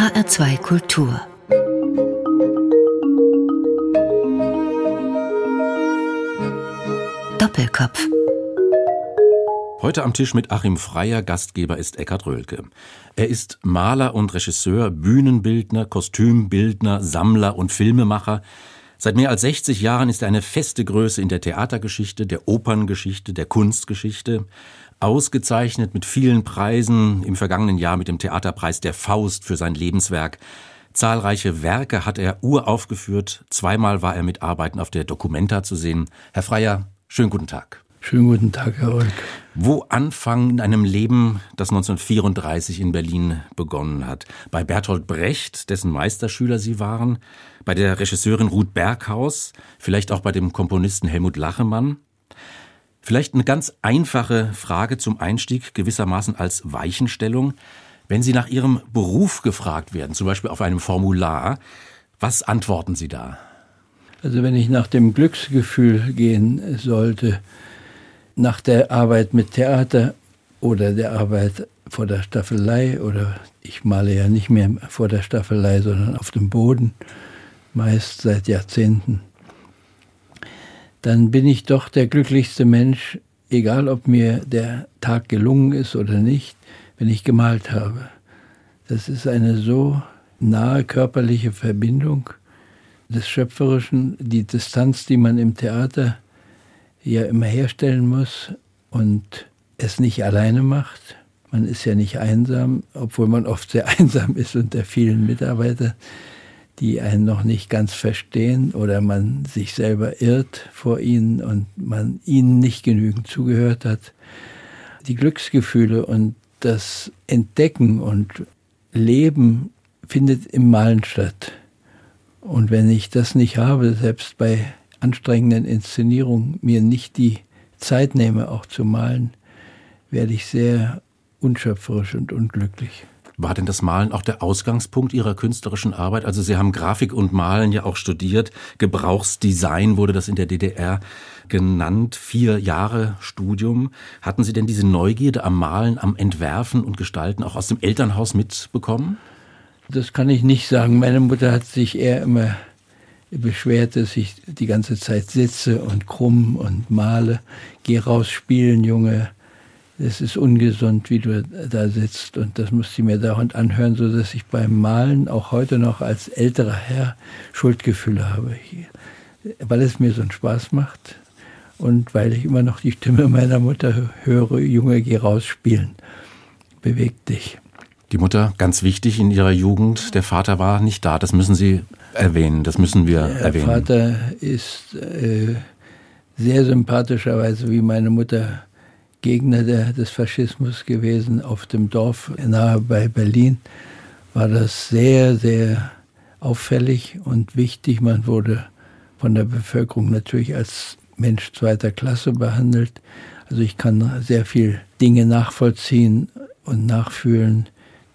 HR2 Kultur Doppelkopf Heute am Tisch mit Achim Freier, Gastgeber ist Eckhard Röhlke. Er ist Maler und Regisseur, Bühnenbildner, Kostümbildner, Sammler und Filmemacher. Seit mehr als 60 Jahren ist er eine feste Größe in der Theatergeschichte, der Operngeschichte, der Kunstgeschichte. Ausgezeichnet mit vielen Preisen, im vergangenen Jahr mit dem Theaterpreis der Faust für sein Lebenswerk. Zahlreiche Werke hat er uraufgeführt. Zweimal war er mit Arbeiten auf der Documenta zu sehen. Herr Freier, schönen guten Tag. Schönen guten Tag, Herr Olk. Wo anfangen in einem Leben, das 1934 in Berlin begonnen hat? Bei Bertolt Brecht, dessen Meisterschüler Sie waren, bei der Regisseurin Ruth Berghaus, vielleicht auch bei dem Komponisten Helmut Lachemann? Vielleicht eine ganz einfache Frage zum Einstieg, gewissermaßen als Weichenstellung. Wenn Sie nach Ihrem Beruf gefragt werden, zum Beispiel auf einem Formular, was antworten Sie da? Also wenn ich nach dem Glücksgefühl gehen sollte, nach der Arbeit mit Theater oder der Arbeit vor der Staffelei oder ich male ja nicht mehr vor der Staffelei, sondern auf dem Boden, meist seit Jahrzehnten, dann bin ich doch der glücklichste Mensch, egal ob mir der Tag gelungen ist oder nicht, wenn ich gemalt habe. Das ist eine so nahe körperliche Verbindung des Schöpferischen, die Distanz, die man im Theater ja immer herstellen muss und es nicht alleine macht. Man ist ja nicht einsam, obwohl man oft sehr einsam ist unter vielen Mitarbeitern, die einen noch nicht ganz verstehen oder man sich selber irrt vor ihnen und man ihnen nicht genügend zugehört hat. Die Glücksgefühle und das Entdecken und Leben findet im Malen statt. Und wenn ich das nicht habe, selbst bei anstrengenden Inszenierung mir nicht die Zeit nehme, auch zu malen, werde ich sehr unschöpferisch und unglücklich. War denn das Malen auch der Ausgangspunkt Ihrer künstlerischen Arbeit? Also Sie haben Grafik und Malen ja auch studiert. Gebrauchsdesign wurde das in der DDR genannt. Vier Jahre Studium. Hatten Sie denn diese Neugierde am Malen, am Entwerfen und Gestalten auch aus dem Elternhaus mitbekommen? Das kann ich nicht sagen. Meine Mutter hat sich eher immer beschwert, dass ich die ganze Zeit sitze und krumm und male. Geh raus spielen, Junge. Es ist ungesund, wie du da sitzt. Und das musste ich mir dauernd anhören, so dass ich beim Malen auch heute noch als älterer Herr Schuldgefühle habe. Weil es mir so einen Spaß macht und weil ich immer noch die Stimme meiner Mutter höre, Junge, geh raus spielen. Beweg dich. Die Mutter, ganz wichtig in ihrer Jugend, der Vater war nicht da. Das müssen Sie erwähnen, das müssen wir der erwähnen. Der Vater ist äh, sehr sympathischerweise wie meine Mutter Gegner der, des Faschismus gewesen. Auf dem Dorf nahe bei Berlin war das sehr, sehr auffällig und wichtig. Man wurde von der Bevölkerung natürlich als Mensch zweiter Klasse behandelt. Also ich kann sehr viel Dinge nachvollziehen und nachfühlen,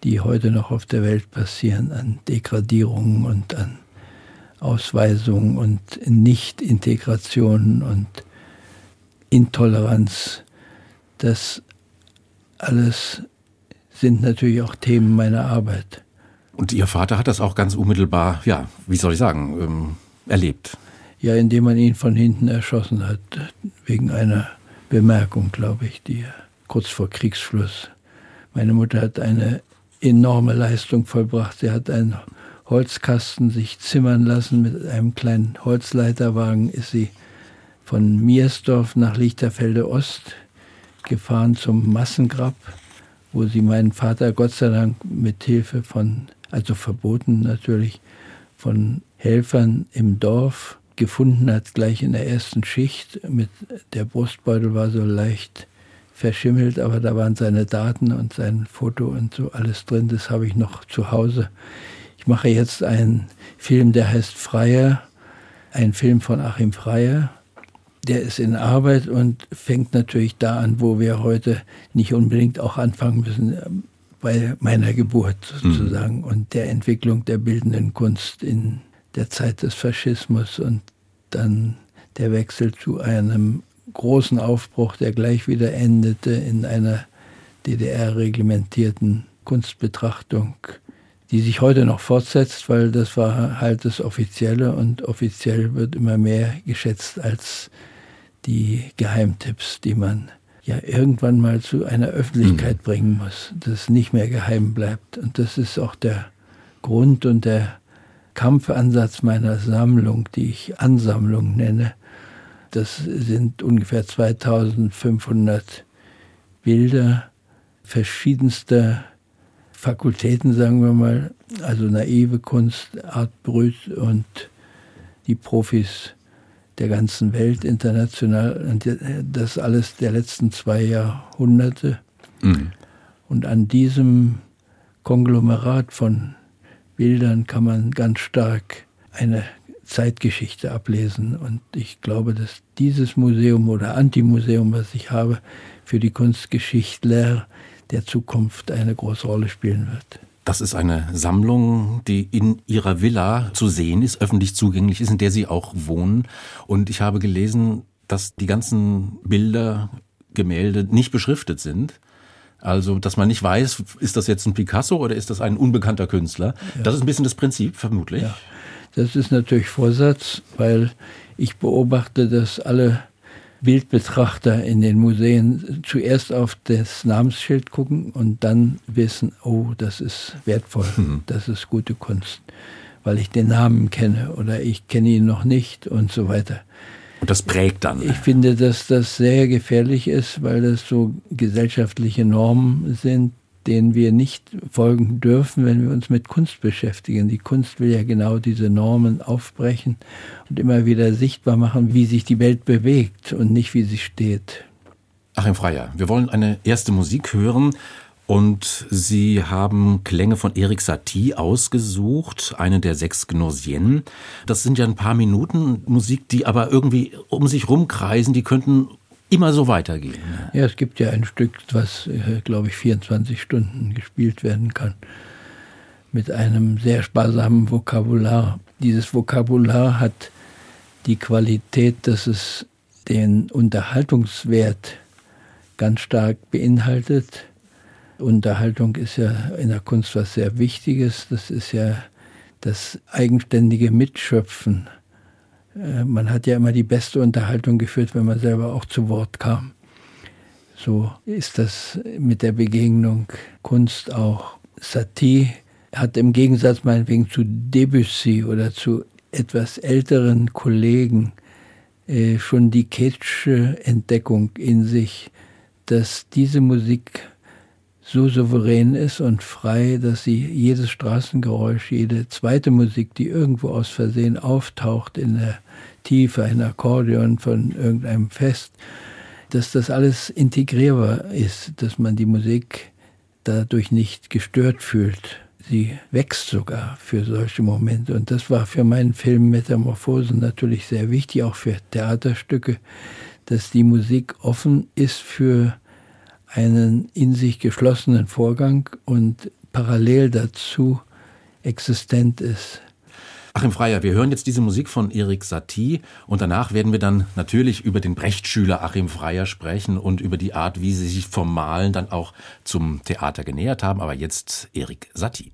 die heute noch auf der Welt passieren, an Degradierungen und an Ausweisung und Nicht-Integration und Intoleranz. Das alles sind natürlich auch Themen meiner Arbeit. Und Ihr Vater hat das auch ganz unmittelbar, ja, wie soll ich sagen, ähm, erlebt? Ja, indem man ihn von hinten erschossen hat, wegen einer Bemerkung, glaube ich, die kurz vor Kriegsschluss. Meine Mutter hat eine enorme Leistung vollbracht. Sie hat einen Holzkasten sich zimmern lassen. Mit einem kleinen Holzleiterwagen ist sie von Miersdorf nach Lichterfelde Ost gefahren zum Massengrab, wo sie meinen Vater Gott sei Dank mit Hilfe von, also verboten natürlich, von Helfern im Dorf gefunden hat, gleich in der ersten Schicht. Mit der Brustbeutel war so leicht verschimmelt, aber da waren seine Daten und sein Foto und so alles drin. Das habe ich noch zu Hause. Ich mache jetzt einen Film, der heißt Freier, ein Film von Achim Freier. Der ist in Arbeit und fängt natürlich da an, wo wir heute nicht unbedingt auch anfangen müssen, bei meiner Geburt sozusagen mhm. und der Entwicklung der bildenden Kunst in der Zeit des Faschismus und dann der Wechsel zu einem großen Aufbruch, der gleich wieder endete in einer DDR-reglementierten Kunstbetrachtung, die sich heute noch fortsetzt, weil das war halt das Offizielle und offiziell wird immer mehr geschätzt als die Geheimtipps, die man ja irgendwann mal zu einer Öffentlichkeit mhm. bringen muss, dass nicht mehr geheim bleibt. Und das ist auch der Grund und der Kampfansatz meiner Sammlung, die ich Ansammlung nenne. Das sind ungefähr 2500 Bilder verschiedenster Fakultäten, sagen wir mal, also naive Kunst, Art Brüt und die Profis der ganzen Welt international. Und das alles der letzten zwei Jahrhunderte. Mhm. Und an diesem Konglomerat von Bildern kann man ganz stark eine Zeitgeschichte ablesen. Und ich glaube, dass dieses Museum oder Antimuseum, was ich habe, für die Kunstgeschichtler der Zukunft eine große Rolle spielen wird. Das ist eine Sammlung, die in Ihrer Villa zu sehen ist, öffentlich zugänglich ist, in der Sie auch wohnen. Und ich habe gelesen, dass die ganzen Bilder, Gemälde nicht beschriftet sind. Also, dass man nicht weiß, ist das jetzt ein Picasso oder ist das ein unbekannter Künstler? Ja. Das ist ein bisschen das Prinzip, vermutlich. Ja. Das ist natürlich Vorsatz, weil ich beobachte, dass alle Bildbetrachter in den Museen zuerst auf das Namensschild gucken und dann wissen, oh, das ist wertvoll, mhm. das ist gute Kunst, weil ich den Namen kenne oder ich kenne ihn noch nicht und so weiter. Und das prägt dann. Ich finde, dass das sehr gefährlich ist, weil das so gesellschaftliche Normen sind, denen wir nicht folgen dürfen, wenn wir uns mit Kunst beschäftigen. Die Kunst will ja genau diese Normen aufbrechen und immer wieder sichtbar machen, wie sich die Welt bewegt und nicht wie sie steht. Achim Freier, wir wollen eine erste Musik hören. Und Sie haben Klänge von Erik Satie ausgesucht, eine der sechs Gnosien. Das sind ja ein paar Minuten Musik, die aber irgendwie um sich rumkreisen, die könnten immer so weitergehen. Ja, es gibt ja ein Stück, was, äh, glaube ich, 24 Stunden gespielt werden kann. Mit einem sehr sparsamen Vokabular. Dieses Vokabular hat die Qualität, dass es den Unterhaltungswert ganz stark beinhaltet. Unterhaltung ist ja in der Kunst was sehr Wichtiges. Das ist ja das eigenständige Mitschöpfen man hat ja immer die beste Unterhaltung geführt, wenn man selber auch zu Wort kam. So ist das mit der Begegnung Kunst auch. Satie hat im Gegensatz meinetwegen zu Debussy oder zu etwas älteren Kollegen äh, schon die Ketsche Entdeckung in sich, dass diese Musik so souverän ist und frei, dass sie jedes Straßengeräusch, jede zweite Musik, die irgendwo aus Versehen auftaucht in der Tiefe, ein Akkordeon von irgendeinem Fest, dass das alles integrierbar ist, dass man die Musik dadurch nicht gestört fühlt. Sie wächst sogar für solche Momente. Und das war für meinen Film Metamorphosen natürlich sehr wichtig, auch für Theaterstücke, dass die Musik offen ist für einen in sich geschlossenen Vorgang und parallel dazu existent ist. Achim Freier, wir hören jetzt diese Musik von Erik Satie und danach werden wir dann natürlich über den Brechtschüler Achim Freier sprechen und über die Art, wie sie sich vom Malen dann auch zum Theater genähert haben. Aber jetzt Erik Satie.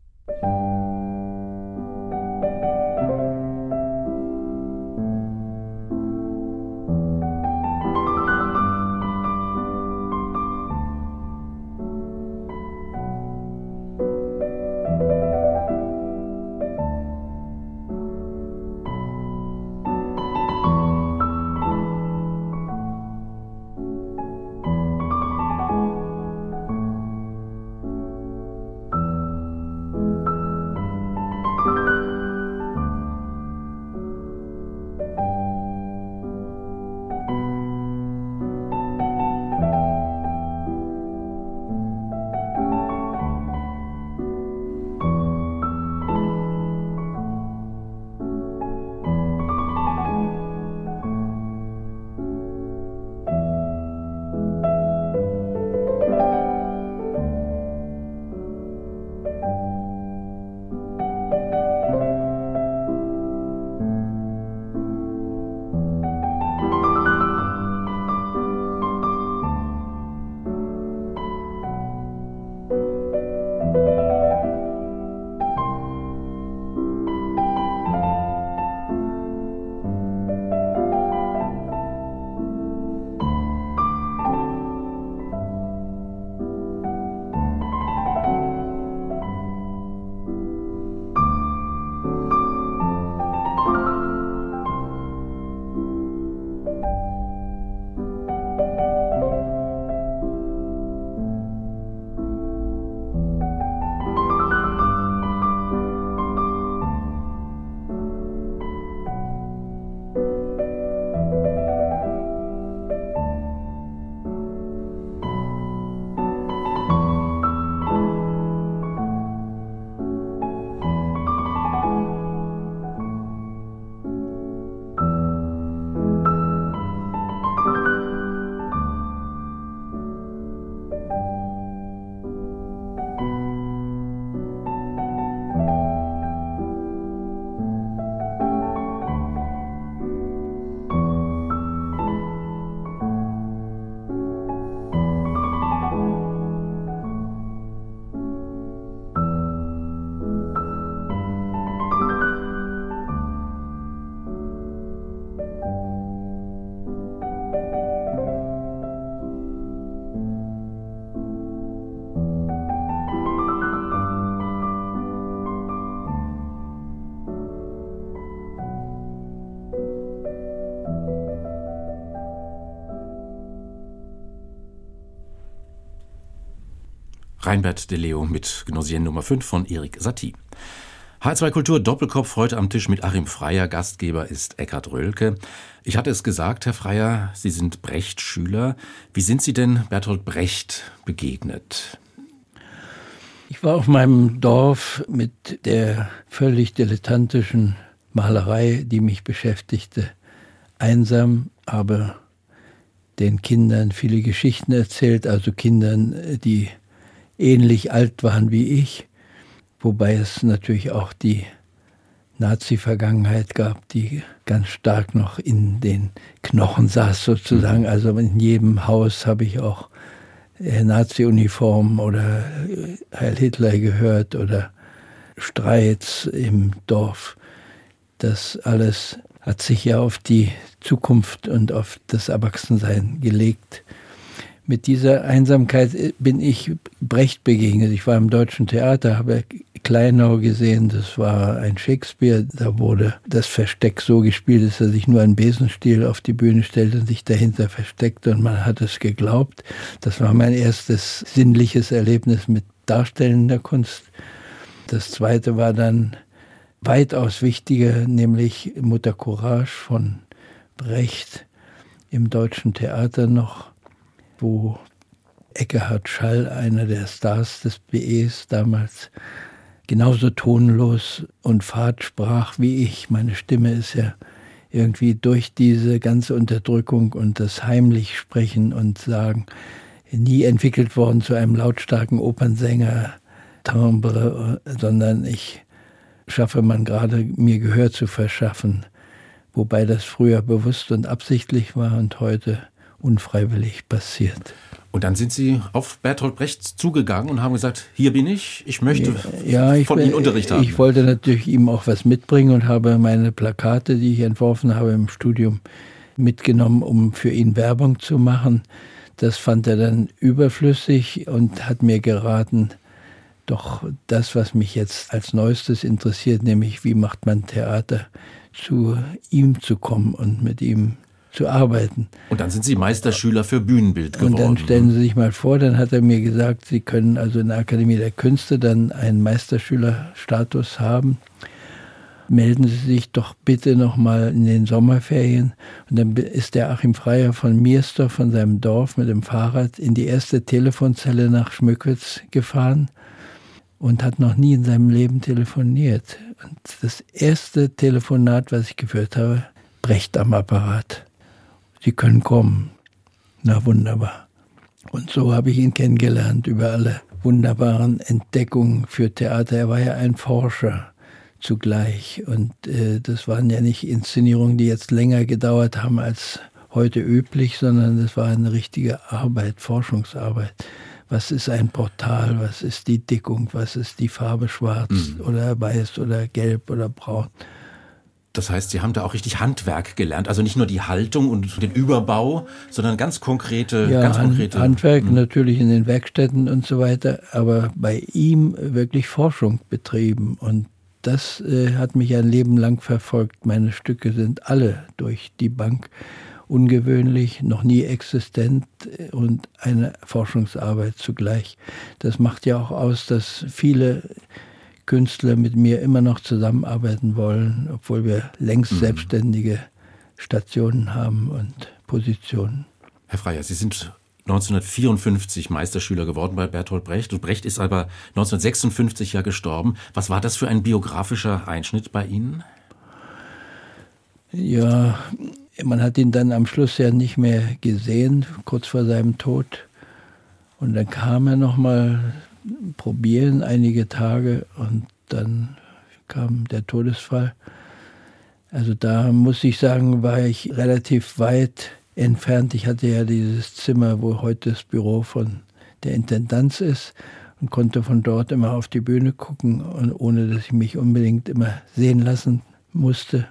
Reinbert de Leo mit Gnosien Nummer 5 von Erik Satie. H2 Kultur Doppelkopf heute am Tisch mit Achim Freier. Gastgeber ist Eckhard Röhlke. Ich hatte es gesagt, Herr Freier, Sie sind Brecht-Schüler. Wie sind Sie denn Bertolt Brecht begegnet? Ich war auf meinem Dorf mit der völlig dilettantischen Malerei, die mich beschäftigte, einsam, aber den Kindern viele Geschichten erzählt, also Kindern, die ähnlich alt waren wie ich wobei es natürlich auch die Nazi-Vergangenheit gab, die ganz stark noch in den Knochen saß sozusagen. Mhm. Also in jedem Haus habe ich auch äh, Nazi-Uniformen oder äh, Heil Hitler gehört oder Streits im Dorf. Das alles hat sich ja auf die Zukunft und auf das Erwachsensein gelegt mit dieser Einsamkeit äh, bin ich Brecht begegnet. Ich war im Deutschen Theater, habe Kleinau gesehen, das war ein Shakespeare. Da wurde das Versteck so gespielt, dass er sich nur einen Besenstiel auf die Bühne stellte und sich dahinter versteckte und man hat es geglaubt. Das war mein erstes sinnliches Erlebnis mit darstellender Kunst. Das zweite war dann weitaus wichtiger, nämlich Mutter Courage von Brecht im Deutschen Theater noch wo Eckehard Schall, einer der Stars des BEs damals, genauso tonlos und fad sprach wie ich. Meine Stimme ist ja irgendwie durch diese ganze Unterdrückung und das heimlich Sprechen und Sagen nie entwickelt worden zu einem lautstarken Opernsänger, Timbre, sondern ich schaffe man gerade, mir Gehör zu verschaffen, wobei das früher bewusst und absichtlich war und heute unfreiwillig passiert. Und dann sind Sie auf Bertolt Brecht zugegangen und haben gesagt, hier bin ich, ich möchte ja, ich, von Ihnen Unterricht haben. Ich wollte natürlich ihm auch was mitbringen und habe meine Plakate, die ich entworfen habe im Studium, mitgenommen, um für ihn Werbung zu machen. Das fand er dann überflüssig und hat mir geraten, doch das, was mich jetzt als Neuestes interessiert, nämlich wie macht man Theater, zu ihm zu kommen und mit ihm zu arbeiten. Und dann sind Sie Meisterschüler für Bühnenbild geworden. Und dann stellen Sie sich mal vor, dann hat er mir gesagt, Sie können also in der Akademie der Künste dann einen Meisterschülerstatus haben. Melden Sie sich doch bitte nochmal in den Sommerferien. Und dann ist der Achim Freier von Miersdorf, von seinem Dorf, mit dem Fahrrad in die erste Telefonzelle nach Schmückwitz gefahren und hat noch nie in seinem Leben telefoniert. Und das erste Telefonat, was ich geführt habe, Brecht am Apparat. Sie können kommen. Na wunderbar. Und so habe ich ihn kennengelernt über alle wunderbaren Entdeckungen für Theater. Er war ja ein Forscher zugleich. Und äh, das waren ja nicht Inszenierungen, die jetzt länger gedauert haben als heute üblich, sondern das war eine richtige Arbeit, Forschungsarbeit. Was ist ein Portal? Was ist die Dickung? Was ist die Farbe schwarz mhm. oder weiß oder gelb oder braun? Das heißt, Sie haben da auch richtig Handwerk gelernt, also nicht nur die Haltung und den Überbau, sondern ganz konkrete, ja, ganz konkrete Handwerk mh. natürlich in den Werkstätten und so weiter, aber bei ihm wirklich Forschung betrieben und das äh, hat mich ein Leben lang verfolgt. Meine Stücke sind alle durch die Bank ungewöhnlich, noch nie existent und eine Forschungsarbeit zugleich. Das macht ja auch aus, dass viele Künstler mit mir immer noch zusammenarbeiten wollen, obwohl wir längst mhm. selbstständige Stationen haben und Positionen. Herr Freier, Sie sind 1954 Meisterschüler geworden bei Bertolt Brecht und Brecht ist aber 1956 ja gestorben. Was war das für ein biografischer Einschnitt bei Ihnen? Ja, man hat ihn dann am Schluss ja nicht mehr gesehen, kurz vor seinem Tod. Und dann kam er nochmal probieren einige Tage und dann kam der Todesfall. Also da muss ich sagen, war ich relativ weit entfernt. Ich hatte ja dieses Zimmer, wo heute das Büro von der Intendanz ist und konnte von dort immer auf die Bühne gucken, und ohne dass ich mich unbedingt immer sehen lassen musste.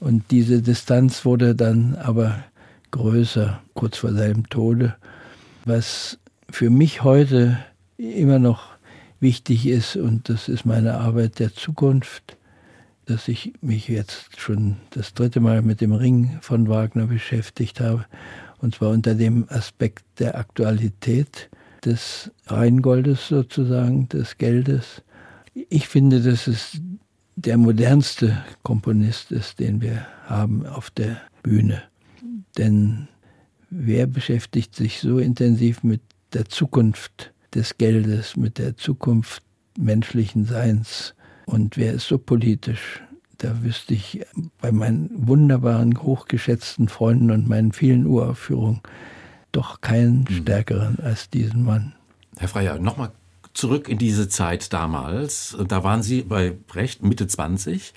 Und diese Distanz wurde dann aber größer, kurz vor seinem Tode, was für mich heute immer noch wichtig ist und das ist meine Arbeit der Zukunft, dass ich mich jetzt schon das dritte Mal mit dem Ring von Wagner beschäftigt habe und zwar unter dem Aspekt der Aktualität des Rheingoldes sozusagen, des Geldes. Ich finde, dass es der modernste Komponist ist, den wir haben auf der Bühne. Denn wer beschäftigt sich so intensiv mit der Zukunft des Geldes, mit der Zukunft menschlichen Seins? Und wer ist so politisch? Da wüsste ich bei meinen wunderbaren, hochgeschätzten Freunden und meinen vielen Uraufführungen doch keinen mhm. stärkeren als diesen Mann. Herr Freier, nochmal zurück in diese Zeit damals. Da waren Sie bei Brecht Mitte 20.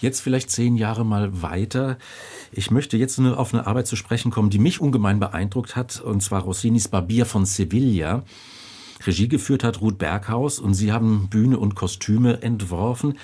Jetzt vielleicht zehn Jahre mal weiter. Ich möchte jetzt nur auf eine Arbeit zu sprechen kommen, die mich ungemein beeindruckt hat, und zwar Rossinis Barbier von Sevilla. Regie geführt hat Ruth Berghaus und sie haben Bühne und Kostüme entworfen.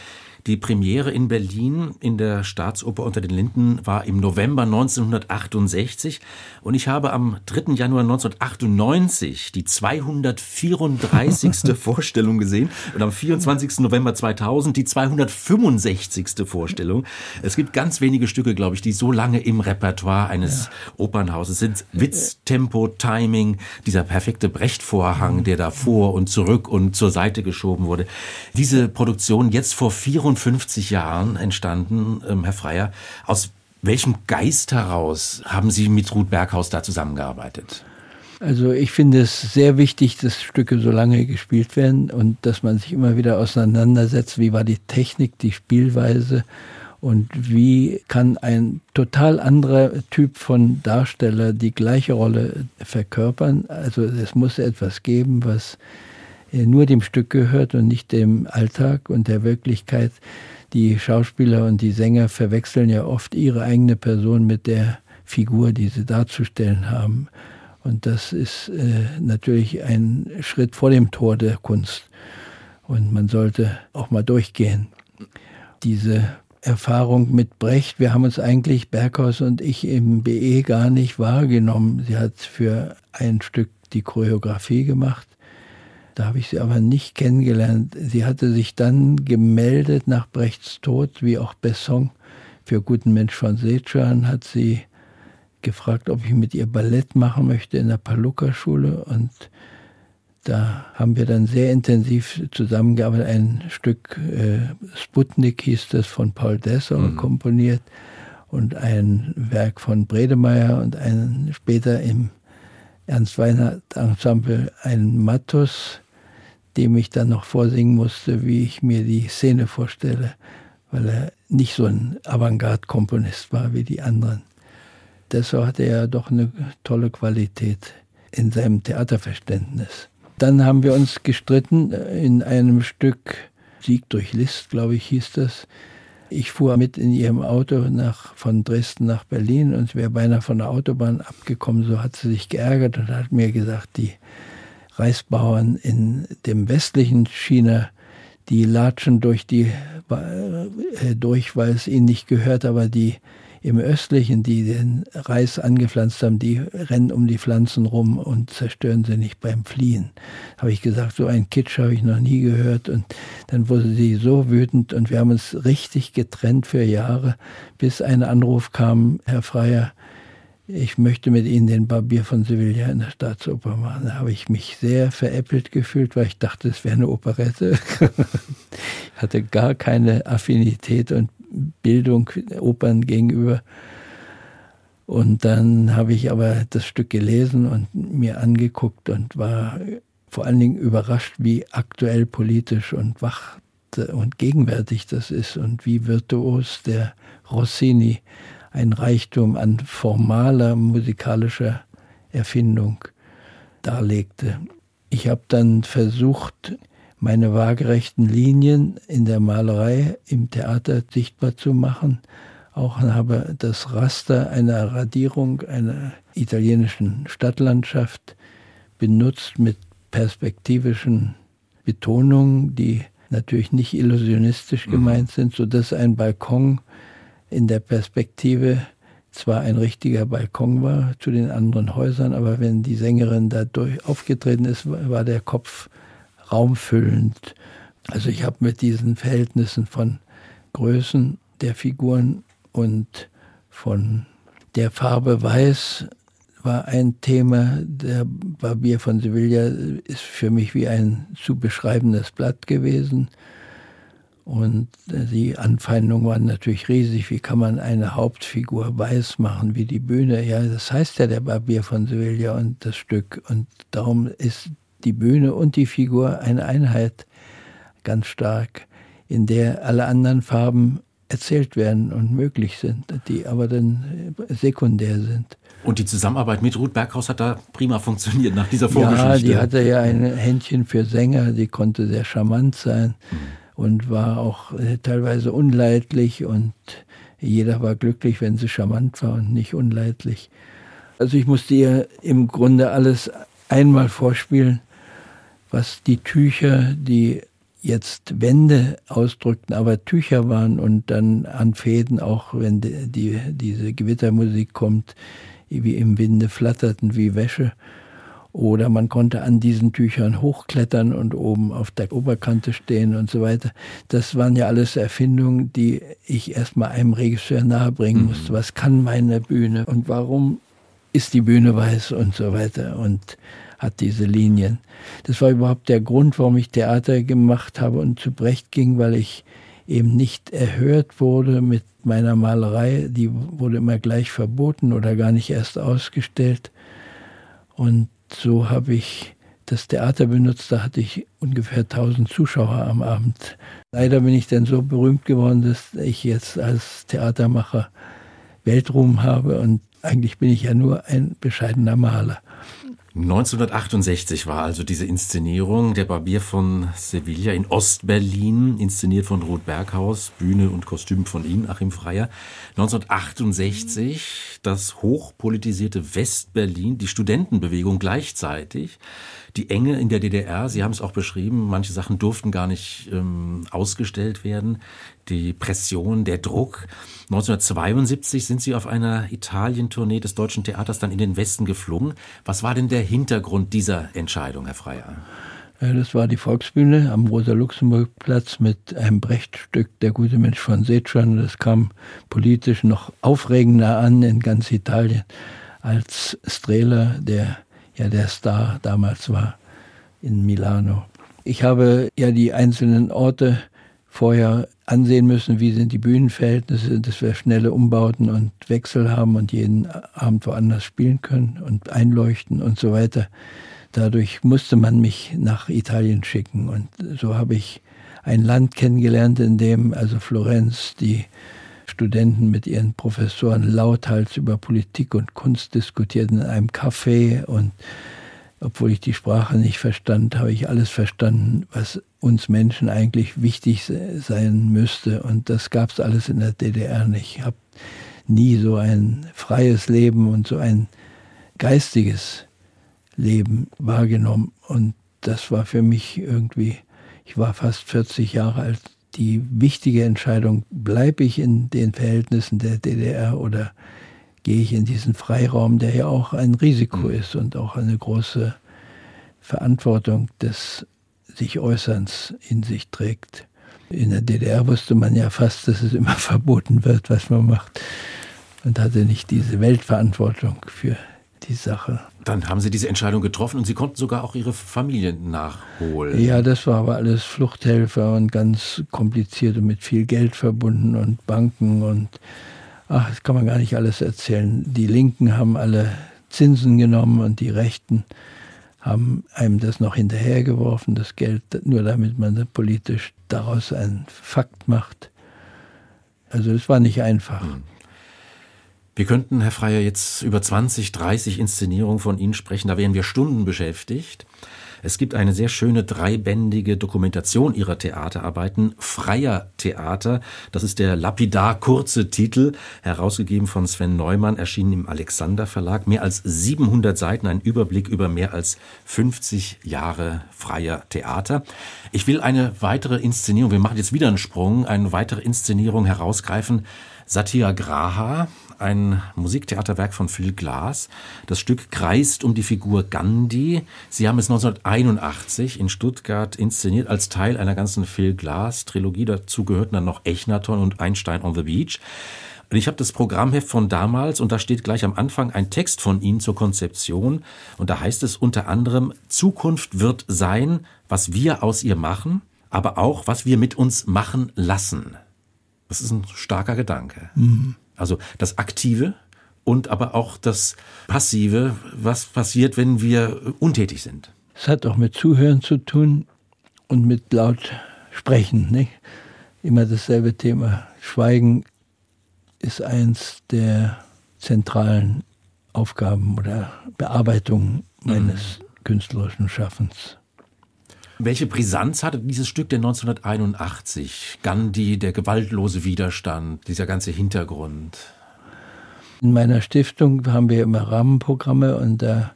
Die Premiere in Berlin in der Staatsoper unter den Linden war im November 1968 und ich habe am 3. Januar 1998 die 234. Vorstellung gesehen und am 24. November 2000 die 265. Vorstellung. Es gibt ganz wenige Stücke, glaube ich, die so lange im Repertoire eines ja. Opernhauses sind. Witz, Tempo, Timing, dieser perfekte Brechtvorhang, der da vor und zurück und zur Seite geschoben wurde. Diese Produktion jetzt vor 24 55 Jahren entstanden, ähm, Herr Freier. Aus welchem Geist heraus haben Sie mit Ruth Berghaus da zusammengearbeitet? Also ich finde es sehr wichtig, dass Stücke so lange gespielt werden und dass man sich immer wieder auseinandersetzt, wie war die Technik, die Spielweise und wie kann ein total anderer Typ von Darsteller die gleiche Rolle verkörpern. Also es muss etwas geben, was nur dem Stück gehört und nicht dem Alltag und der Wirklichkeit. Die Schauspieler und die Sänger verwechseln ja oft ihre eigene Person mit der Figur, die sie darzustellen haben. Und das ist äh, natürlich ein Schritt vor dem Tor der Kunst. Und man sollte auch mal durchgehen. Diese Erfahrung mit Brecht, wir haben uns eigentlich, Berghaus und ich im BE gar nicht wahrgenommen. Sie hat für ein Stück die Choreografie gemacht da habe ich sie aber nicht kennengelernt. Sie hatte sich dann gemeldet nach Brechts Tod, wie auch Besson für Guten Mensch von Seechan, hat sie gefragt, ob ich mit ihr Ballett machen möchte in der Paluca-Schule. Und da haben wir dann sehr intensiv zusammengearbeitet. Ein Stück äh, Sputnik hieß das von Paul Dessau mhm. komponiert und ein Werk von Bredemeier und ein später im Ernst Weinert Ensemble ein Mattus dem ich dann noch vorsingen musste, wie ich mir die Szene vorstelle, weil er nicht so ein Avantgarde-Komponist war wie die anderen. Deshalb hatte er doch eine tolle Qualität in seinem Theaterverständnis. Dann haben wir uns gestritten in einem Stück Sieg durch List, glaube ich, hieß das. Ich fuhr mit in ihrem Auto nach, von Dresden nach Berlin und wäre beinahe von der Autobahn abgekommen. So hat sie sich geärgert und hat mir gesagt, die Reisbauern in dem westlichen China, die latschen durch die äh, durch, weil es ihnen nicht gehört, aber die im östlichen, die den Reis angepflanzt haben, die rennen um die Pflanzen rum und zerstören sie nicht beim Fliehen. Habe ich gesagt, so ein Kitsch habe ich noch nie gehört. Und dann wurde sie so wütend und wir haben uns richtig getrennt für Jahre, bis ein Anruf kam, Herr Freier, ich möchte mit Ihnen den Barbier von Sevilla in der Staatsoper machen. Da habe ich mich sehr veräppelt gefühlt, weil ich dachte, es wäre eine Operette. ich hatte gar keine Affinität und Bildung Opern gegenüber. Und dann habe ich aber das Stück gelesen und mir angeguckt und war vor allen Dingen überrascht, wie aktuell politisch und wach und gegenwärtig das ist und wie virtuos der Rossini ein Reichtum an formaler musikalischer Erfindung darlegte. Ich habe dann versucht, meine waagerechten Linien in der Malerei im Theater sichtbar zu machen. Auch habe das Raster einer Radierung einer italienischen Stadtlandschaft benutzt mit perspektivischen Betonungen, die natürlich nicht illusionistisch mhm. gemeint sind, sodass ein Balkon in der Perspektive zwar ein richtiger Balkon war zu den anderen Häusern, aber wenn die Sängerin da durch aufgetreten ist, war der Kopf raumfüllend. Also ich habe mit diesen Verhältnissen von Größen der Figuren und von der Farbe Weiß war ein Thema. Der Barbier von Sevilla ist für mich wie ein zu beschreibendes Blatt gewesen. Und die Anfeindungen waren natürlich riesig. Wie kann man eine Hauptfigur weiß machen wie die Bühne? Ja, das heißt ja der Barbier von Sevilla und das Stück. Und darum ist die Bühne und die Figur eine Einheit ganz stark, in der alle anderen Farben erzählt werden und möglich sind, die aber dann sekundär sind. Und die Zusammenarbeit mit Ruth Berghaus hat da prima funktioniert nach dieser Vorgeschichte. Ja, die hatte ja ein Händchen für Sänger, die konnte sehr charmant sein. Mhm und war auch äh, teilweise unleidlich und jeder war glücklich, wenn sie charmant war und nicht unleidlich. Also ich musste ihr im Grunde alles einmal vorspielen, was die Tücher, die jetzt Wände ausdrückten, aber Tücher waren und dann an Fäden auch, wenn die, die, diese Gewittermusik kommt, wie im Winde flatterten wie Wäsche. Oder man konnte an diesen Tüchern hochklettern und oben auf der Oberkante stehen und so weiter. Das waren ja alles Erfindungen, die ich erstmal einem Regisseur nahebringen mhm. musste. Was kann meine Bühne und warum ist die Bühne weiß und so weiter und hat diese Linien. Das war überhaupt der Grund, warum ich Theater gemacht habe und zu Brecht ging, weil ich eben nicht erhört wurde mit meiner Malerei. Die wurde immer gleich verboten oder gar nicht erst ausgestellt. Und so habe ich das Theater benutzt, da hatte ich ungefähr 1000 Zuschauer am Abend. Leider bin ich dann so berühmt geworden, dass ich jetzt als Theatermacher Weltruhm habe und eigentlich bin ich ja nur ein bescheidener Maler. 1968 war also diese Inszenierung Der Barbier von Sevilla in Ostberlin, inszeniert von Ruth Berghaus, Bühne und Kostüm von Ihnen, Achim Freier. 1968 das hochpolitisierte Westberlin, die Studentenbewegung gleichzeitig die Enge in der DDR, Sie haben es auch beschrieben, manche Sachen durften gar nicht ähm, ausgestellt werden, die Pression, der Druck. 1972 sind Sie auf einer Italien-Tournee des Deutschen Theaters dann in den Westen geflogen. Was war denn der Hintergrund dieser Entscheidung, Herr Freier? Das war die Volksbühne am Rosa-Luxemburg-Platz mit einem Brechtstück Der gute Mensch von Setschan. Das kam politisch noch aufregender an in ganz Italien als Strehler, der ja der Star damals war in Milano. Ich habe ja die einzelnen Orte vorher ansehen müssen, wie sind die Bühnenverhältnisse, dass wir schnelle Umbauten und Wechsel haben und jeden Abend woanders spielen können und einleuchten und so weiter. Dadurch musste man mich nach Italien schicken und so habe ich ein Land kennengelernt, in dem also Florenz die Studenten mit ihren Professoren lauthals über Politik und Kunst diskutierten in einem Café und obwohl ich die Sprache nicht verstand, habe ich alles verstanden, was uns Menschen eigentlich wichtig sein müsste. Und das gab es alles in der DDR nicht. Ich habe nie so ein freies Leben und so ein geistiges Leben wahrgenommen. Und das war für mich irgendwie, ich war fast 40 Jahre alt, die wichtige Entscheidung, bleibe ich in den Verhältnissen der DDR oder gehe ich in diesen Freiraum, der ja auch ein Risiko mhm. ist und auch eine große Verantwortung des sich Äußerns in sich trägt. In der DDR wusste man ja fast, dass es immer verboten wird, was man macht und hatte nicht diese Weltverantwortung für die Sache. Dann haben Sie diese Entscheidung getroffen und Sie konnten sogar auch Ihre Familie nachholen. Ja, das war aber alles Fluchthelfer und ganz kompliziert und mit viel Geld verbunden und Banken und ach, das kann man gar nicht alles erzählen. Die Linken haben alle Zinsen genommen und die Rechten haben einem das noch hinterhergeworfen, das Geld, nur damit man politisch daraus einen Fakt macht. Also es war nicht einfach. Mhm. Wir könnten, Herr Freier, jetzt über 20, 30 Inszenierungen von Ihnen sprechen. Da wären wir Stunden beschäftigt. Es gibt eine sehr schöne dreibändige Dokumentation Ihrer Theaterarbeiten, Freier Theater. Das ist der lapidar kurze Titel, herausgegeben von Sven Neumann, erschienen im Alexander Verlag. Mehr als 700 Seiten, ein Überblick über mehr als 50 Jahre Freier Theater. Ich will eine weitere Inszenierung, wir machen jetzt wieder einen Sprung, eine weitere Inszenierung herausgreifen. Satyagraha, ein Musiktheaterwerk von Phil Glass. Das Stück kreist um die Figur Gandhi. Sie haben es 1981 in Stuttgart inszeniert als Teil einer ganzen Phil Glass Trilogie. Dazu gehörten dann noch Echnaton und Einstein on the Beach. Und ich habe das Programmheft von damals und da steht gleich am Anfang ein Text von Ihnen zur Konzeption und da heißt es unter anderem, Zukunft wird sein, was wir aus ihr machen, aber auch, was wir mit uns machen lassen. Das ist ein starker Gedanke. Mhm. Also das Aktive und aber auch das Passive, was passiert, wenn wir untätig sind. Es hat auch mit Zuhören zu tun und mit laut sprechen. Nicht? Immer dasselbe Thema. Schweigen ist eins der zentralen Aufgaben oder Bearbeitungen meines mhm. künstlerischen Schaffens. Welche Brisanz hatte dieses Stück denn 1981? Gandhi, der gewaltlose Widerstand, dieser ganze Hintergrund? In meiner Stiftung haben wir immer Rahmenprogramme und da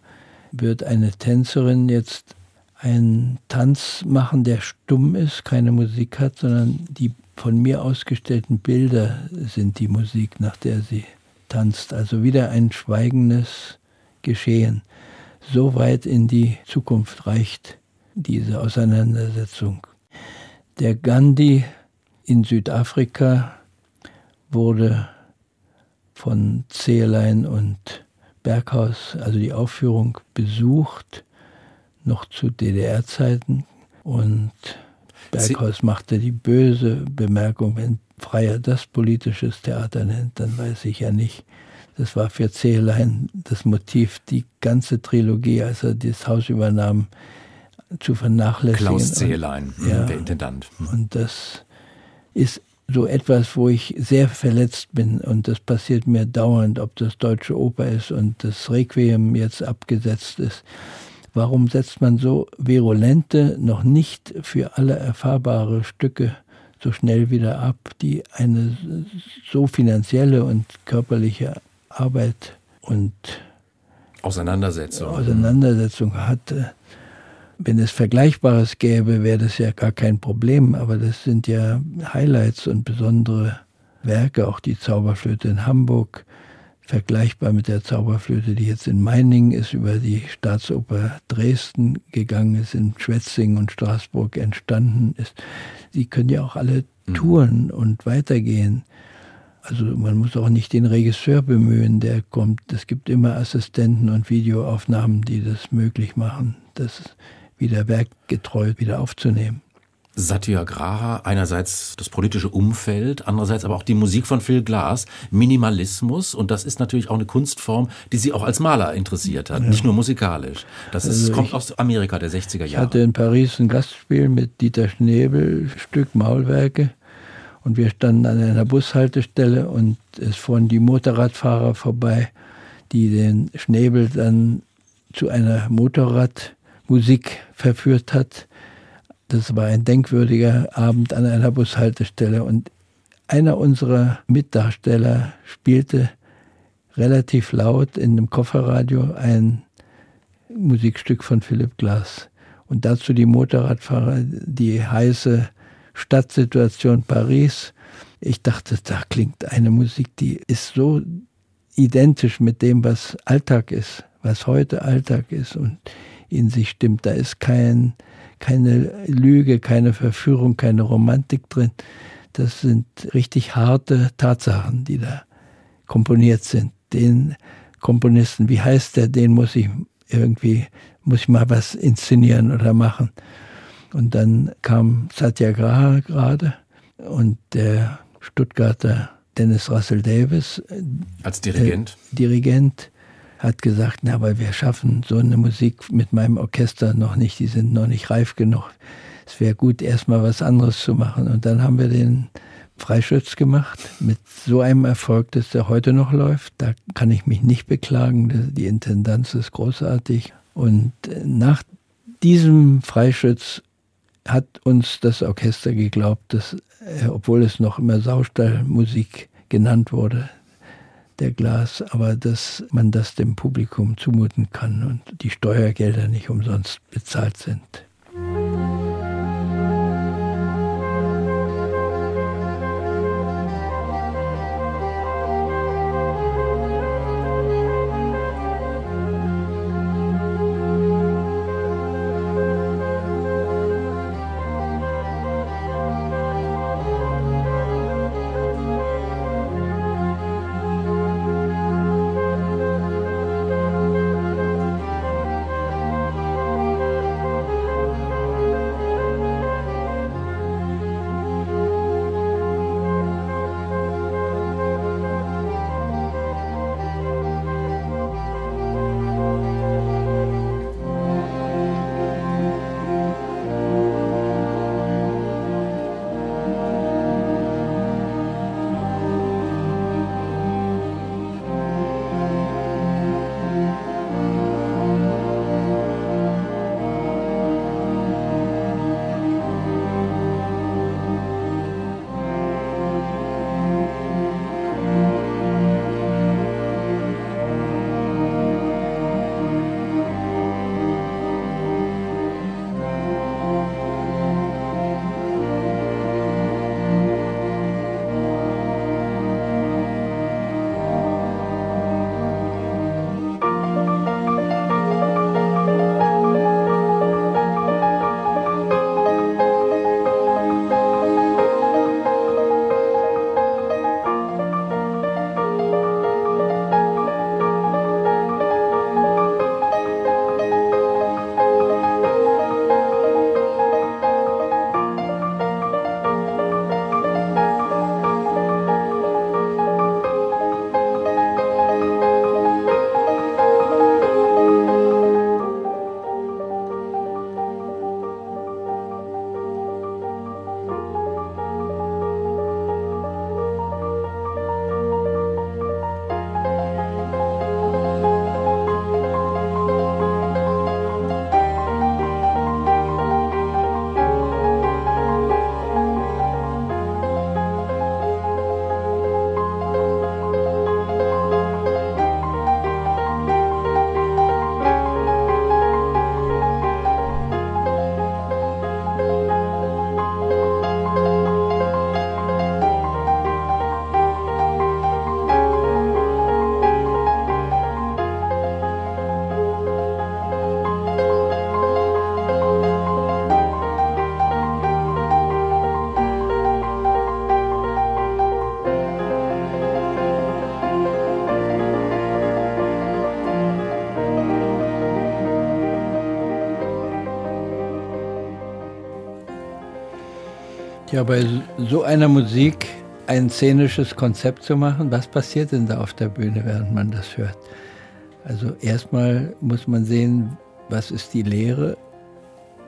wird eine Tänzerin jetzt einen Tanz machen, der stumm ist, keine Musik hat, sondern die von mir ausgestellten Bilder sind die Musik, nach der sie tanzt. Also wieder ein schweigendes Geschehen. So weit in die Zukunft reicht diese Auseinandersetzung. Der Gandhi in Südafrika wurde von Zehlein und Berghaus, also die Aufführung, besucht, noch zu DDR-Zeiten. Und Berghaus machte die böse Bemerkung, wenn Freier das politisches Theater nennt, dann weiß ich ja nicht. Das war für Zehlein das Motiv, die ganze Trilogie, als er das Haus übernahm, zu vernachlässigen. Klaus Zehlein, und, ja, der Intendant. Und das ist so etwas, wo ich sehr verletzt bin und das passiert mir dauernd, ob das Deutsche Oper ist und das Requiem jetzt abgesetzt ist. Warum setzt man so virulente, noch nicht für alle erfahrbare Stücke so schnell wieder ab, die eine so finanzielle und körperliche Arbeit und Auseinandersetzung, Auseinandersetzung hatte? Wenn es Vergleichbares gäbe, wäre das ja gar kein Problem. Aber das sind ja Highlights und besondere Werke, auch die Zauberflöte in Hamburg, vergleichbar mit der Zauberflöte, die jetzt in Meiningen ist, über die Staatsoper Dresden gegangen ist, in Schwetzingen und Straßburg entstanden ist. Die können ja auch alle mhm. touren und weitergehen. Also man muss auch nicht den Regisseur bemühen, der kommt. Es gibt immer Assistenten und Videoaufnahmen, die das möglich machen. Das wieder werkgetreu wieder aufzunehmen. Satyagraha, einerseits das politische Umfeld, andererseits aber auch die Musik von Phil Glass, Minimalismus und das ist natürlich auch eine Kunstform, die Sie auch als Maler interessiert hat, ja. nicht nur musikalisch. Das ist, also kommt ich, aus Amerika der 60er Jahre. Ich hatte in Paris ein Gastspiel mit Dieter Schnebel, Stück Maulwerke und wir standen an einer Bushaltestelle und es fuhren die Motorradfahrer vorbei, die den Schnebel dann zu einer Motorrad Musik verführt hat. Das war ein denkwürdiger Abend an einer Bushaltestelle und einer unserer Mitdarsteller spielte relativ laut in dem Kofferradio ein Musikstück von Philipp Glass. Und dazu die Motorradfahrer, die heiße Stadtsituation Paris. Ich dachte, da klingt eine Musik, die ist so identisch mit dem, was Alltag ist, was heute Alltag ist. Und in sich stimmt. Da ist kein, keine Lüge, keine Verführung, keine Romantik drin. Das sind richtig harte Tatsachen, die da komponiert sind. Den Komponisten, wie heißt der, den muss ich irgendwie, muss ich mal was inszenieren oder machen. Und dann kam Satyagraha gerade und der Stuttgarter Dennis Russell Davis. Als Dirigent? Äh, Dirigent hat gesagt, na, aber wir schaffen so eine Musik mit meinem Orchester noch nicht, die sind noch nicht reif genug. Es wäre gut, erstmal was anderes zu machen. Und dann haben wir den Freischütz gemacht mit so einem Erfolg, dass der heute noch läuft. Da kann ich mich nicht beklagen. Die Intendanz ist großartig. Und nach diesem Freischütz hat uns das Orchester geglaubt, dass, äh, obwohl es noch immer Saustallmusik genannt wurde, der Glas, aber dass man das dem Publikum zumuten kann und die Steuergelder nicht umsonst bezahlt sind. Ja, bei so einer Musik ein szenisches Konzept zu machen, was passiert denn da auf der Bühne, während man das hört? Also erstmal muss man sehen, was ist die Lehre,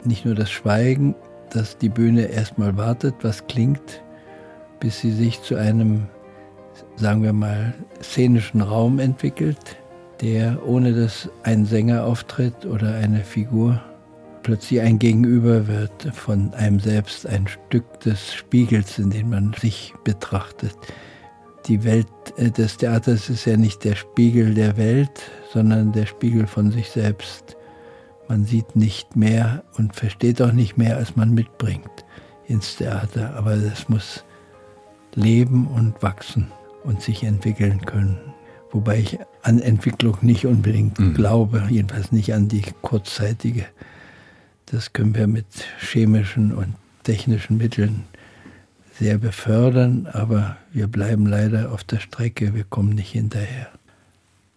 nicht nur das Schweigen, dass die Bühne erstmal wartet, was klingt, bis sie sich zu einem, sagen wir mal, szenischen Raum entwickelt, der ohne dass ein Sänger auftritt oder eine Figur plötzlich ein Gegenüber wird von einem selbst, ein Stück des Spiegels, in dem man sich betrachtet. Die Welt äh, des Theaters ist ja nicht der Spiegel der Welt, sondern der Spiegel von sich selbst. Man sieht nicht mehr und versteht auch nicht mehr, als man mitbringt ins Theater. Aber es muss leben und wachsen und sich entwickeln können. Wobei ich an Entwicklung nicht unbedingt mhm. glaube, jedenfalls nicht an die kurzzeitige. Das können wir mit chemischen und technischen Mitteln sehr befördern, aber wir bleiben leider auf der Strecke, wir kommen nicht hinterher.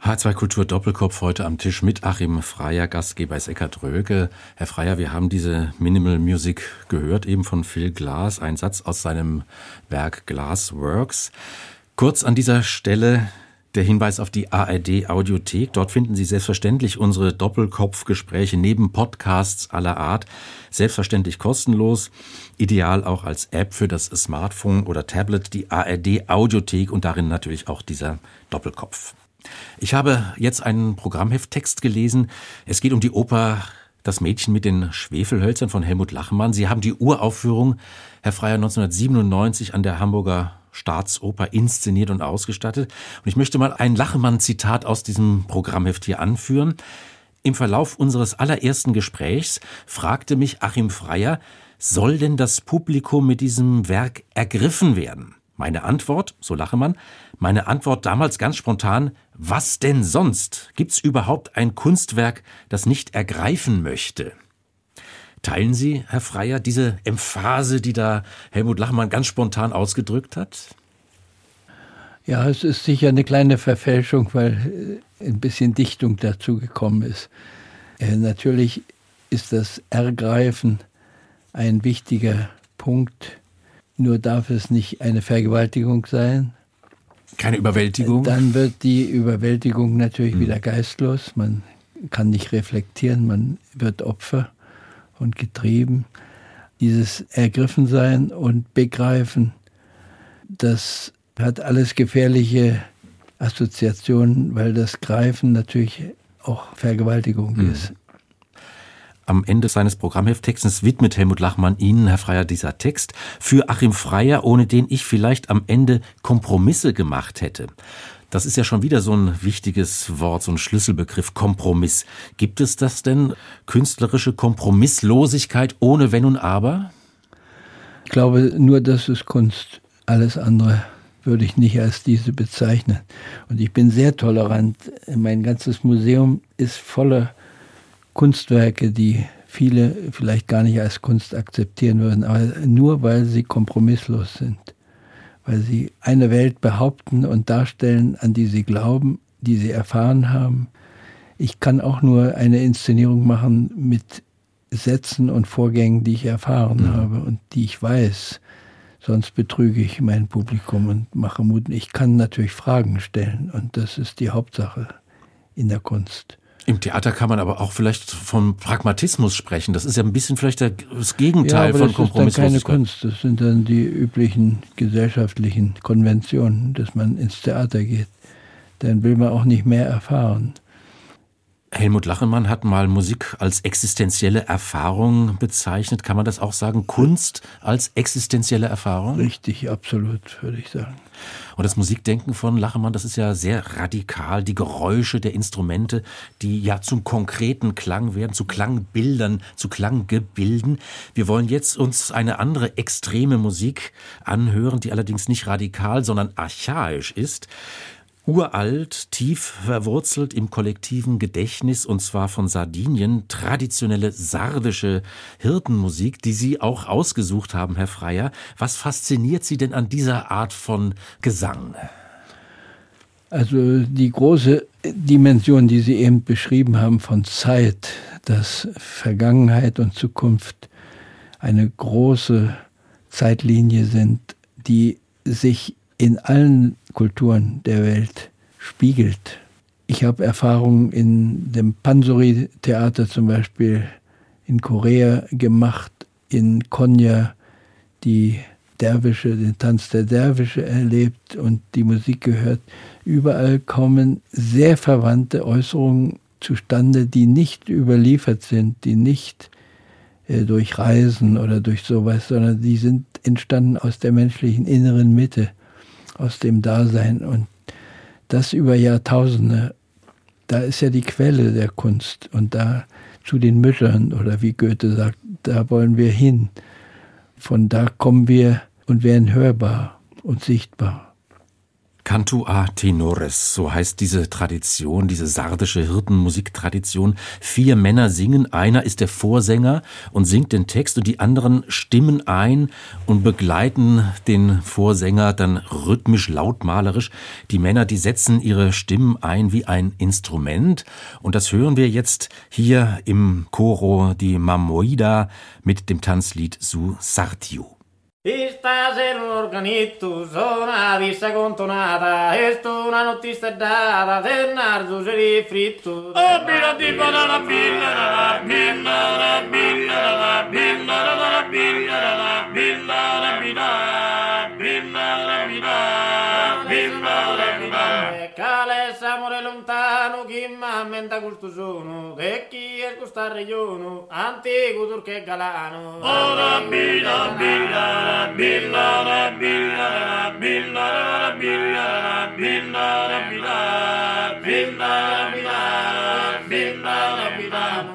H2 Kultur Doppelkopf heute am Tisch mit Achim Freier, Gastgeber ist Eckhard Röke. Herr Freier, wir haben diese Minimal Music gehört, eben von Phil Glass, ein Satz aus seinem Werk Glass Works. Kurz an dieser Stelle der Hinweis auf die ARD Audiothek. Dort finden Sie selbstverständlich unsere Doppelkopfgespräche neben Podcasts aller Art. Selbstverständlich kostenlos. Ideal auch als App für das Smartphone oder Tablet die ARD Audiothek und darin natürlich auch dieser Doppelkopf. Ich habe jetzt einen Programmhefttext gelesen. Es geht um die Oper Das Mädchen mit den Schwefelhölzern von Helmut Lachmann. Sie haben die Uraufführung, Herr Freier, 1997 an der Hamburger Staatsoper inszeniert und ausgestattet. Und ich möchte mal ein Lachemann-Zitat aus diesem Programmheft hier anführen. Im Verlauf unseres allerersten Gesprächs fragte mich Achim Freier, soll denn das Publikum mit diesem Werk ergriffen werden? Meine Antwort, so Lachemann, meine Antwort damals ganz spontan, was denn sonst? Gibt's überhaupt ein Kunstwerk, das nicht ergreifen möchte? Teilen Sie, Herr Freier, diese Emphase, die da Helmut Lachmann ganz spontan ausgedrückt hat? Ja, es ist sicher eine kleine Verfälschung, weil äh, ein bisschen Dichtung dazu gekommen ist. Äh, natürlich ist das Ergreifen ein wichtiger Punkt. Nur darf es nicht eine Vergewaltigung sein. Keine Überwältigung? Dann wird die Überwältigung natürlich hm. wieder geistlos. Man kann nicht reflektieren, man wird Opfer und getrieben. Dieses Ergriffensein und Begreifen, das hat alles gefährliche Assoziationen, weil das Greifen natürlich auch Vergewaltigung mhm. ist. Am Ende seines Programmhefttextes widmet Helmut Lachmann Ihnen, Herr Freier, dieser Text für Achim Freier, ohne den ich vielleicht am Ende Kompromisse gemacht hätte. Das ist ja schon wieder so ein wichtiges Wort, so ein Schlüsselbegriff, Kompromiss. Gibt es das denn, künstlerische Kompromisslosigkeit ohne Wenn und Aber? Ich glaube, nur das ist Kunst. Alles andere würde ich nicht als diese bezeichnen. Und ich bin sehr tolerant. Mein ganzes Museum ist voller Kunstwerke, die viele vielleicht gar nicht als Kunst akzeptieren würden, aber nur weil sie kompromisslos sind weil sie eine Welt behaupten und darstellen, an die sie glauben, die sie erfahren haben. Ich kann auch nur eine Inszenierung machen mit Sätzen und Vorgängen, die ich erfahren mhm. habe und die ich weiß. Sonst betrüge ich mein Publikum und mache Mut. Ich kann natürlich Fragen stellen und das ist die Hauptsache in der Kunst. Im Theater kann man aber auch vielleicht von Pragmatismus sprechen. Das ist ja ein bisschen vielleicht das Gegenteil ja, von Kompromisslosigkeit. Das ist dann keine Kunst. Das sind dann die üblichen gesellschaftlichen Konventionen, dass man ins Theater geht. Dann will man auch nicht mehr erfahren. Helmut Lachenmann hat mal Musik als existenzielle Erfahrung bezeichnet. Kann man das auch sagen? Kunst als existenzielle Erfahrung? Richtig, absolut, würde ich sagen. Und das Musikdenken von Lachemann, das ist ja sehr radikal. Die Geräusche der Instrumente, die ja zum konkreten Klang werden, zu Klangbildern, zu Klanggebilden. Wir wollen jetzt uns eine andere extreme Musik anhören, die allerdings nicht radikal, sondern archaisch ist uralt, tief verwurzelt im kollektiven Gedächtnis und zwar von Sardinien, traditionelle sardische Hirtenmusik, die Sie auch ausgesucht haben, Herr Freier. Was fasziniert Sie denn an dieser Art von Gesang? Also die große Dimension, die Sie eben beschrieben haben von Zeit, dass Vergangenheit und Zukunft eine große Zeitlinie sind, die sich in allen Kulturen der Welt spiegelt. Ich habe Erfahrungen in dem Pansori-Theater zum Beispiel in Korea gemacht, in Konya die Derwische, den Tanz der Derwische erlebt und die Musik gehört. Überall kommen sehr verwandte Äußerungen zustande, die nicht überliefert sind, die nicht äh, durch Reisen oder durch sowas, sondern die sind entstanden aus der menschlichen inneren Mitte, aus dem Dasein und das über Jahrtausende. Da ist ja die Quelle der Kunst und da zu den Müttern oder wie Goethe sagt, da wollen wir hin. Von da kommen wir und werden hörbar und sichtbar. Cantua tenores, so heißt diese Tradition, diese sardische Hirtenmusiktradition. Vier Männer singen, einer ist der Vorsänger und singt den Text und die anderen stimmen ein und begleiten den Vorsänger dann rhythmisch, lautmalerisch. Die Männer, die setzen ihre Stimmen ein wie ein Instrument und das hören wir jetzt hier im Choro di Mamoida mit dem Tanzlied Su Sartiu. Questa sera Istasero organittu, zona vista contonata, e sto una notista data, del nardo seri fritto. Oh, mira di banana, mira, mira, mira, mira, mira, mira, imma menta cultu sono, e chi è questa regione, antico turco e galano. Oh rabbina, rabbina, rabbina, rabbina, rabbina, rabbina, rabbina, rabbina, rabbina, rabbina, rabbina, rabbina,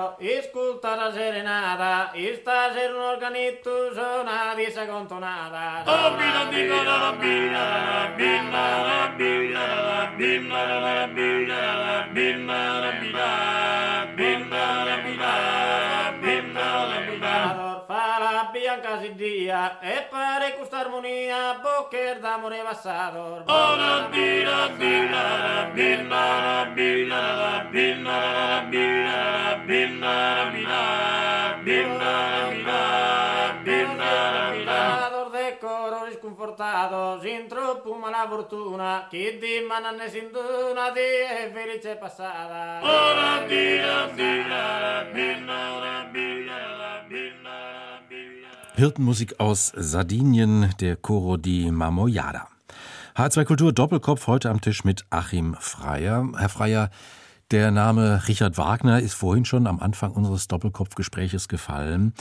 Iscultara serenata, ista ser un organitto sona di secontonata. Oh, bina, bina, la, bina, bina, la, bina, la, bina, la, bina, la, bina, la, bianca dia e pare questa armonia boccher d'amore passato oh rabbi rabbi rabbi rabbi rabbi rabbi rabbi rabbi rabbi rabbi rabbi rabbi coro risconfortato sin troppo mala fortuna chi di mananne sin duna di è felice passata ora di la di la di Hirtenmusik aus Sardinien, der Choro di Marmoyada. H2 Kultur Doppelkopf heute am Tisch mit Achim Freier. Herr Freier, der Name Richard Wagner ist vorhin schon am Anfang unseres Doppelkopfgespräches gefallen.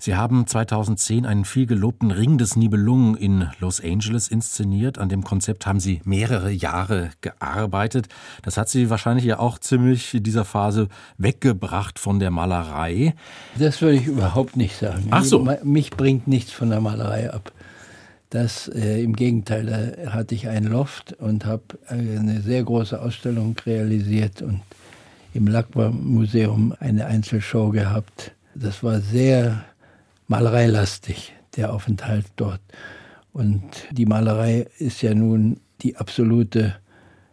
Sie haben 2010 einen viel gelobten Ring des Nibelungen in Los Angeles inszeniert. An dem Konzept haben Sie mehrere Jahre gearbeitet. Das hat Sie wahrscheinlich ja auch ziemlich in dieser Phase weggebracht von der Malerei. Das würde ich überhaupt nicht sagen. Ach so. Mich bringt nichts von der Malerei ab. Das äh, im Gegenteil, da hatte ich ein Loft und habe eine sehr große Ausstellung realisiert und im Lacqua Museum eine Einzelshow gehabt. Das war sehr malereilastig, der Aufenthalt dort. Und die Malerei ist ja nun die absolute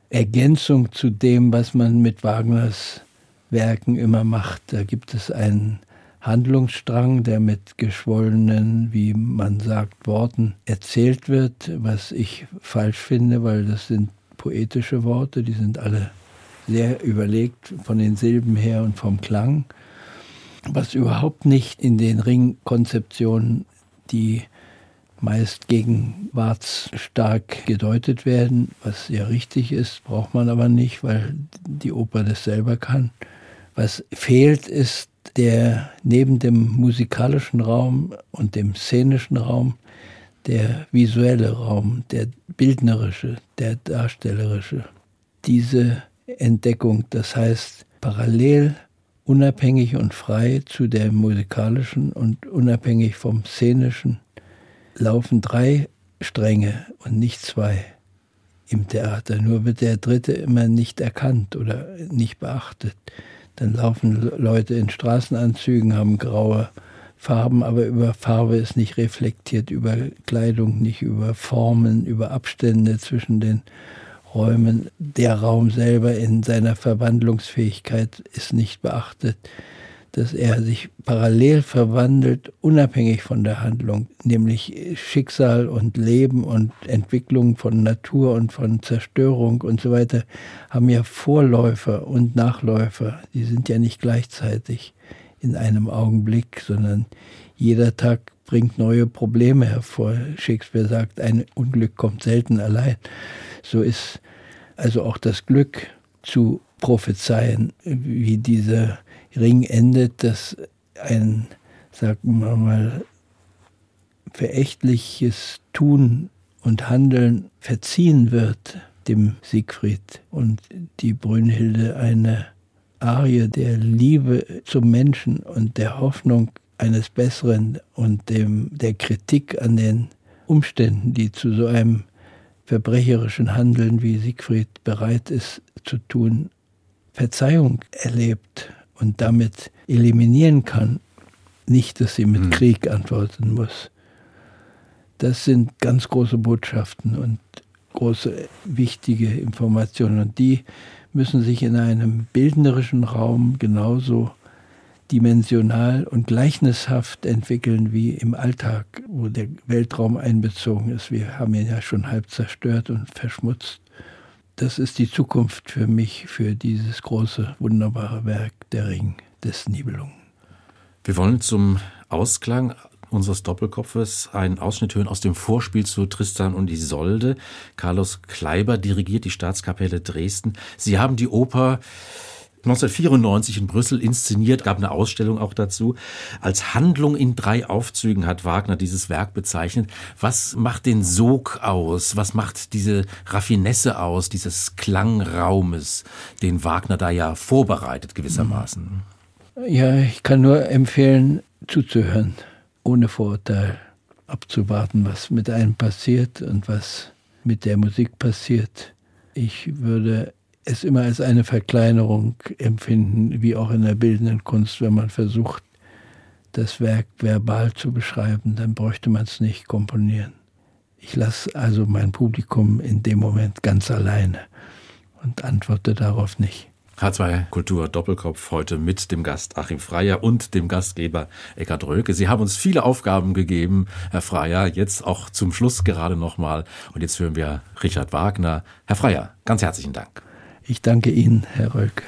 Ergänzung zu dem, was man mit Wagners Werken immer macht. Da gibt es einen Handlungsstrang, der mit geschwollenen, wie man sagt, Worten erzählt wird, was ich falsch finde, weil das sind poetische Worte, die sind alle sehr überlegt von den Silben her und vom Klang, was überhaupt nicht in den Ringkonzeptionen, die meist gegenwartsstark gedeutet werden, was ja richtig ist, braucht man aber nicht, weil die Oper das selber kann. Was fehlt, ist der neben dem musikalischen Raum und dem szenischen Raum der visuelle Raum, der bildnerische, der darstellerische. Diese Entdeckung, das heißt parallel, unabhängig und frei zu der musikalischen und unabhängig vom szenischen, laufen drei Stränge und nicht zwei im Theater. Nur wird der dritte immer nicht erkannt oder nicht beachtet. Dann laufen Leute in Straßenanzügen, haben graue Farben, aber über Farbe ist nicht reflektiert, über Kleidung nicht, über Formen, über Abstände zwischen den Räumen. Der Raum selber in seiner Verwandlungsfähigkeit ist nicht beachtet dass er sich parallel verwandelt, unabhängig von der Handlung, nämlich Schicksal und Leben und Entwicklung von Natur und von Zerstörung und so weiter haben ja Vorläufer und Nachläufer. Die sind ja nicht gleichzeitig in einem Augenblick, sondern jeder Tag bringt neue Probleme hervor. Shakespeare sagt, ein Unglück kommt selten allein. So ist also auch das Glück zu prophezeien, wie diese Ring endet, dass ein, sagen wir mal, verächtliches Tun und Handeln verziehen wird dem Siegfried und die Brünnhilde eine Arie der Liebe zum Menschen und der Hoffnung eines Besseren und dem, der Kritik an den Umständen, die zu so einem verbrecherischen Handeln, wie Siegfried bereit ist zu tun, Verzeihung erlebt und damit eliminieren kann, nicht, dass sie mit mhm. Krieg antworten muss. Das sind ganz große Botschaften und große wichtige Informationen und die müssen sich in einem bildnerischen Raum genauso dimensional und gleichnishaft entwickeln wie im Alltag, wo der Weltraum einbezogen ist. Wir haben ihn ja schon halb zerstört und verschmutzt das ist die Zukunft für mich, für dieses große, wunderbare Werk Der Ring des Nibelungen. Wir wollen zum Ausklang unseres Doppelkopfes einen Ausschnitt hören aus dem Vorspiel zu Tristan und Isolde. Carlos Kleiber dirigiert die Staatskapelle Dresden. Sie haben die Oper 1994 in Brüssel inszeniert, gab eine Ausstellung auch dazu. Als Handlung in drei Aufzügen hat Wagner dieses Werk bezeichnet. Was macht den Sog aus? Was macht diese Raffinesse aus, dieses Klangraumes, den Wagner da ja vorbereitet gewissermaßen? Ja, ich kann nur empfehlen, zuzuhören, ohne Vorurteil abzuwarten, was mit einem passiert und was mit der Musik passiert. Ich würde es immer als eine Verkleinerung empfinden, wie auch in der bildenden Kunst, wenn man versucht, das Werk verbal zu beschreiben, dann bräuchte man es nicht komponieren. Ich lasse also mein Publikum in dem Moment ganz alleine und antworte darauf nicht. H2 Kultur Doppelkopf heute mit dem Gast Achim Freier und dem Gastgeber Eckhard Rölke. Sie haben uns viele Aufgaben gegeben, Herr Freier, jetzt auch zum Schluss gerade nochmal. Und jetzt hören wir Richard Wagner. Herr Freier, ganz herzlichen Dank. Ich danke Ihnen, Herr Rölke.